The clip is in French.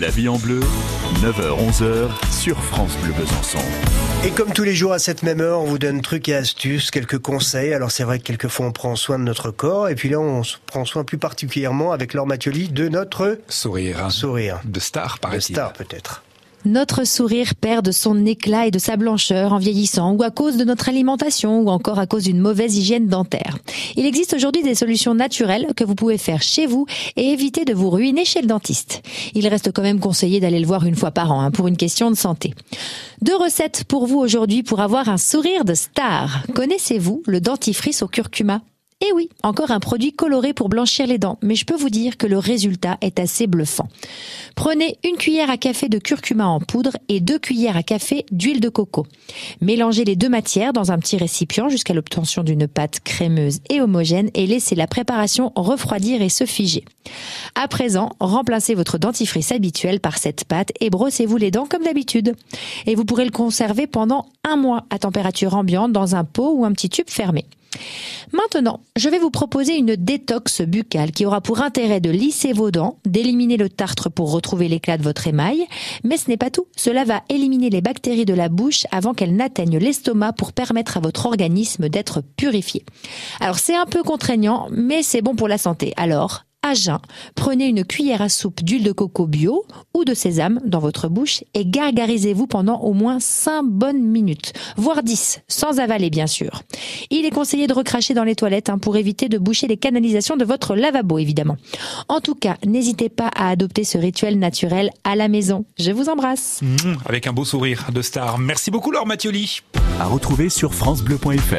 La vie en bleu, 9h-11h sur France Bleu Besançon. Et comme tous les jours à cette même heure, on vous donne trucs et astuces, quelques conseils. Alors c'est vrai que quelquefois on prend soin de notre corps et puis là on se prend soin plus particulièrement avec Laure Mathioli de notre Sourire. sourire. De star, De paraît-il. star peut-être. Notre sourire perd de son éclat et de sa blancheur en vieillissant ou à cause de notre alimentation ou encore à cause d'une mauvaise hygiène dentaire. Il existe aujourd'hui des solutions naturelles que vous pouvez faire chez vous et éviter de vous ruiner chez le dentiste. Il reste quand même conseillé d'aller le voir une fois par an hein, pour une question de santé. Deux recettes pour vous aujourd'hui pour avoir un sourire de star. Connaissez-vous le dentifrice au curcuma? Eh oui, encore un produit coloré pour blanchir les dents, mais je peux vous dire que le résultat est assez bluffant. Prenez une cuillère à café de curcuma en poudre et deux cuillères à café d'huile de coco. Mélangez les deux matières dans un petit récipient jusqu'à l'obtention d'une pâte crémeuse et homogène et laissez la préparation refroidir et se figer. À présent, remplacez votre dentifrice habituel par cette pâte et brossez-vous les dents comme d'habitude. Et vous pourrez le conserver pendant un mois à température ambiante dans un pot ou un petit tube fermé. Maintenant, je vais vous proposer une détox buccale qui aura pour intérêt de lisser vos dents, d'éliminer le tartre pour retrouver l'éclat de votre émail. Mais ce n'est pas tout. Cela va éliminer les bactéries de la bouche avant qu'elles n'atteignent l'estomac pour permettre à votre organisme d'être purifié. Alors c'est un peu contraignant, mais c'est bon pour la santé. Alors, à jeun, prenez une cuillère à soupe d'huile de coco bio ou de sésame dans votre bouche et gargarisez-vous pendant au moins 5 bonnes minutes, voire 10, sans avaler bien sûr. Il est conseillé de recracher dans les toilettes hein, pour éviter de boucher les canalisations de votre lavabo évidemment. En tout cas, n'hésitez pas à adopter ce rituel naturel à la maison. Je vous embrasse. Mmh, avec un beau sourire de star. Merci beaucoup, Laure Mathioli. À retrouver sur FranceBleu.fr.